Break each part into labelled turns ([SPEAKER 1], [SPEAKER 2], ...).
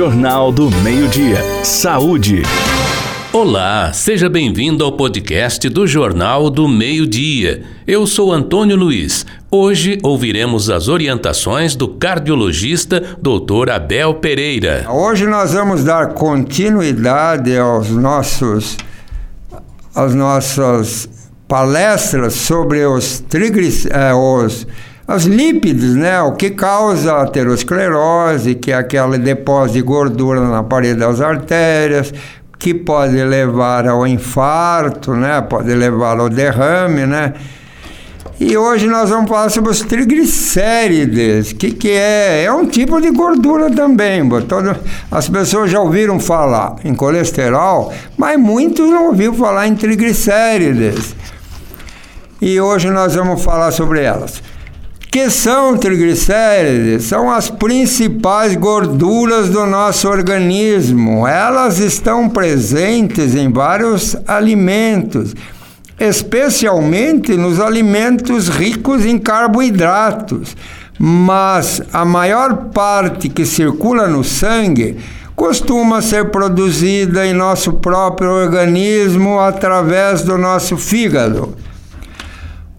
[SPEAKER 1] Jornal do Meio-Dia. Saúde.
[SPEAKER 2] Olá, seja bem-vindo ao podcast do Jornal do Meio-Dia. Eu sou Antônio Luiz. Hoje ouviremos as orientações do cardiologista Dr. Abel Pereira.
[SPEAKER 3] Hoje nós vamos dar continuidade aos nossos às nossas palestras sobre os triglicéridos, eh, os lípidos, né? O que causa a aterosclerose, que é aquele depósito de gordura na parede das artérias, que pode levar ao infarto, né? Pode levar ao derrame, né? E hoje nós vamos falar sobre os triglicérides. O que, que é? É um tipo de gordura também. Todo, as pessoas já ouviram falar em colesterol, mas muitos não ouviram falar em triglicérides. E hoje nós vamos falar sobre elas que são triglicérides? São as principais gorduras do nosso organismo. Elas estão presentes em vários alimentos, especialmente nos alimentos ricos em carboidratos. Mas a maior parte que circula no sangue costuma ser produzida em nosso próprio organismo através do nosso fígado.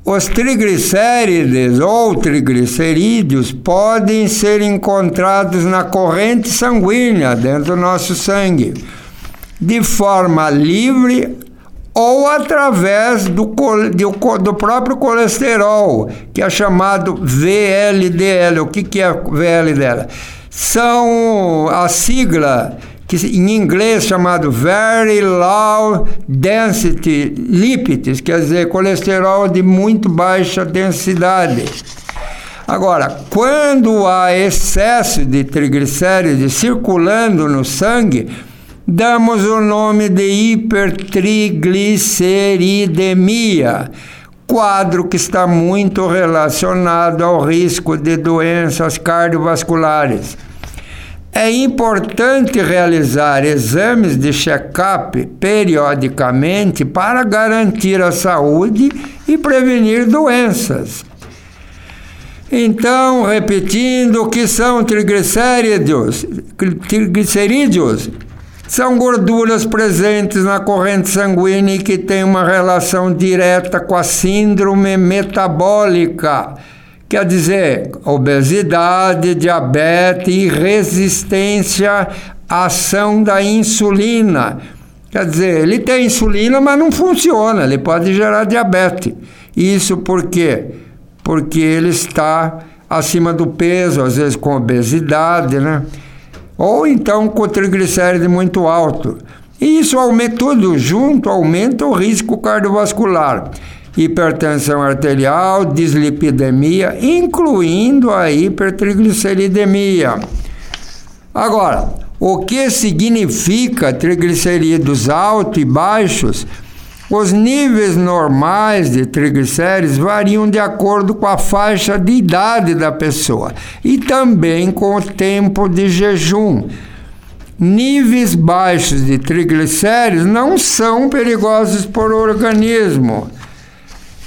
[SPEAKER 3] Os triglicérides ou triglicerídeos podem ser encontrados na corrente sanguínea dentro do nosso sangue, de forma livre ou através do, do, do próprio colesterol, que é chamado VLDL. O que, que é VLDL? São a sigla que em inglês chamado Very Low Density Lipids, quer dizer, colesterol de muito baixa densidade. Agora, quando há excesso de triglicérides circulando no sangue, damos o nome de hipertrigliceridemia, quadro que está muito relacionado ao risco de doenças cardiovasculares. É importante realizar exames de check-up periodicamente para garantir a saúde e prevenir doenças. Então, repetindo, o que são triglicéridos? Triglicerídeos são gorduras presentes na corrente sanguínea que têm uma relação direta com a síndrome metabólica Quer dizer, obesidade, diabetes resistência à ação da insulina. Quer dizer, ele tem insulina, mas não funciona, ele pode gerar diabetes. Isso por quê? Porque ele está acima do peso, às vezes com obesidade, né? Ou então com triglicéride muito alto. E isso aumenta tudo junto, aumenta o risco cardiovascular hipertensão arterial, dislipidemia, incluindo a hipertrigliceridemia. Agora, o que significa triglicerídeos altos e baixos? Os níveis normais de triglicéridos variam de acordo com a faixa de idade da pessoa e também com o tempo de jejum. Níveis baixos de triglicéridos não são perigosos para o organismo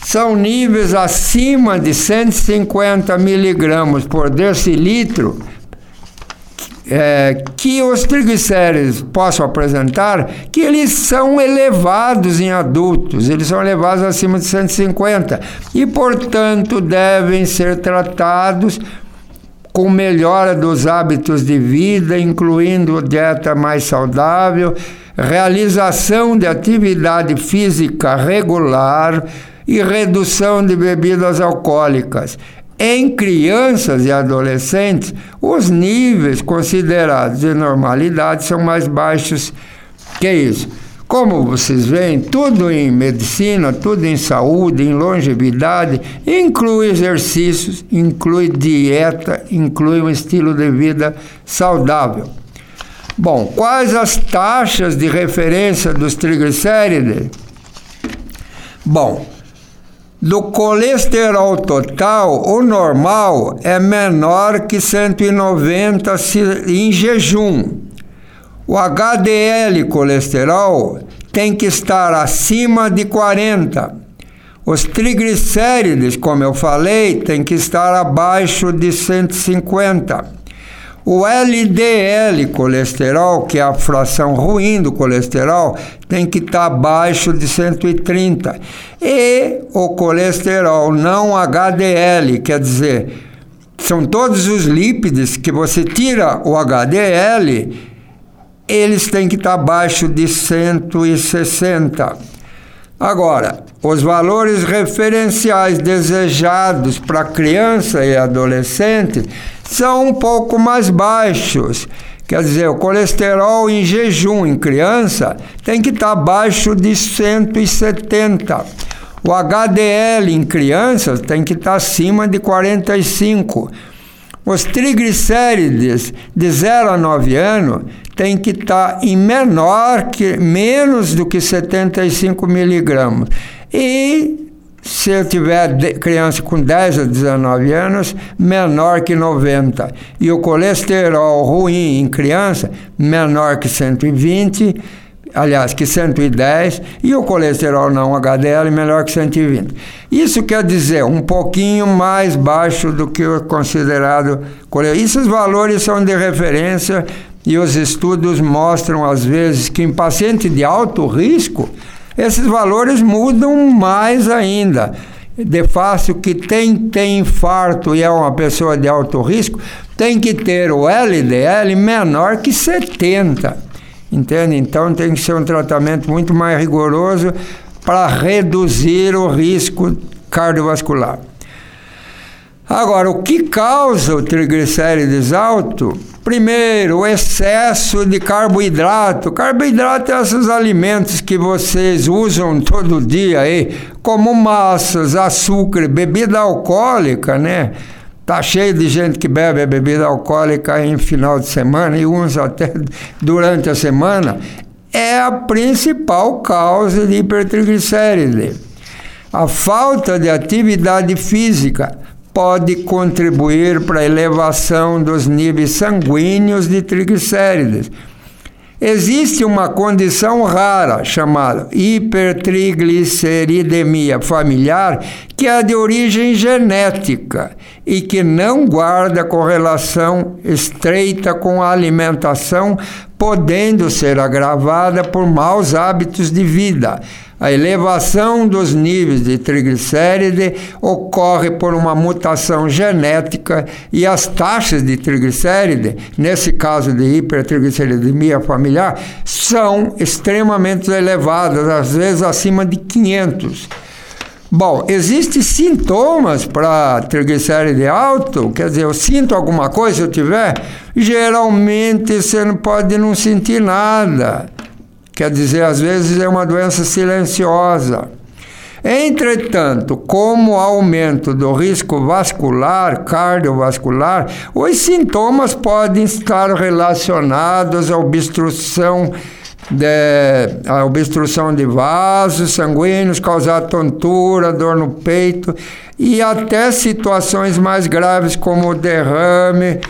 [SPEAKER 3] são níveis acima de 150 miligramas por decilitro. É, que os triglicéridos possam apresentar, que eles são elevados em adultos, eles são elevados acima de 150 e, portanto, devem ser tratados com melhora dos hábitos de vida, incluindo dieta mais saudável, realização de atividade física regular, e redução de bebidas alcoólicas. Em crianças e adolescentes, os níveis considerados de normalidade são mais baixos que isso. Como vocês veem, tudo em medicina, tudo em saúde, em longevidade, inclui exercícios, inclui dieta, inclui um estilo de vida saudável. Bom, quais as taxas de referência dos triglicérides? Bom, do colesterol total, o normal é menor que 190 em jejum. O HDL colesterol tem que estar acima de 40. Os triglicérides, como eu falei, tem que estar abaixo de 150. O LDL colesterol, que é a fração ruim do colesterol, tem que estar tá abaixo de 130. E o colesterol não HDL, quer dizer, são todos os lípides que você tira o HDL, eles têm que estar tá abaixo de 160. Agora, os valores referenciais desejados para criança e adolescente são um pouco mais baixos. Quer dizer, o colesterol em jejum em criança tem que estar abaixo de 170. O HDL em crianças tem que estar acima de 45. Os triglicérides de 0 a 9 anos tem que estar em menor que menos do que 75 miligramas. E se eu tiver criança com 10 a 19 anos, menor que 90. E o colesterol ruim em criança, menor que 120, aliás, que 110, e o colesterol não HDL menor que 120. Isso quer dizer um pouquinho mais baixo do que o considerado. Esses valores são de referência e os estudos mostram, às vezes, que em paciente de alto risco, esses valores mudam mais ainda. De fácil que tem, tem infarto e é uma pessoa de alto risco, tem que ter o LDL menor que 70. Entende? Então tem que ser um tratamento muito mais rigoroso para reduzir o risco cardiovascular. Agora, o que causa o triglicérides alto? Primeiro, o excesso de carboidrato. Carboidrato é esses alimentos que vocês usam todo dia aí, como massas, açúcar, bebida alcoólica, né? Tá cheio de gente que bebe a bebida alcoólica em final de semana e uns até durante a semana. É a principal causa de hipertriglicéride. A falta de atividade física pode contribuir para a elevação dos níveis sanguíneos de triglicérides. Existe uma condição rara chamada hipertrigliceridemia familiar, que é de origem genética e que não guarda correlação estreita com a alimentação, podendo ser agravada por maus hábitos de vida a elevação dos níveis de triglicéride ocorre por uma mutação genética e as taxas de triglicéride, nesse caso de hipertrigliceridemia familiar, são extremamente elevadas, às vezes acima de 500. Bom, existem sintomas para triglicéride alto? Quer dizer, eu sinto alguma coisa se eu tiver? Geralmente você não pode não sentir nada. Quer dizer, às vezes é uma doença silenciosa. Entretanto, como aumento do risco vascular, cardiovascular, os sintomas podem estar relacionados à obstrução de, a obstrução de vasos sanguíneos, causar tontura, dor no peito e até situações mais graves como derrame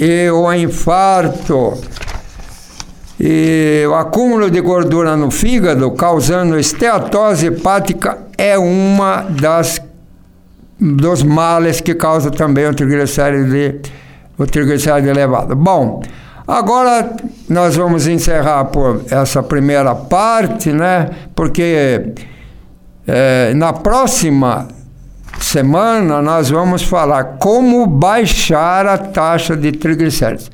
[SPEAKER 3] e o infarto. E o acúmulo de gordura no fígado, causando esteatose hepática, é uma das dos males que causa também o triglicéride, o triglicéride elevado. Bom, agora nós vamos encerrar por essa primeira parte, né? Porque é, na próxima semana nós vamos falar como baixar a taxa de triglicéridos.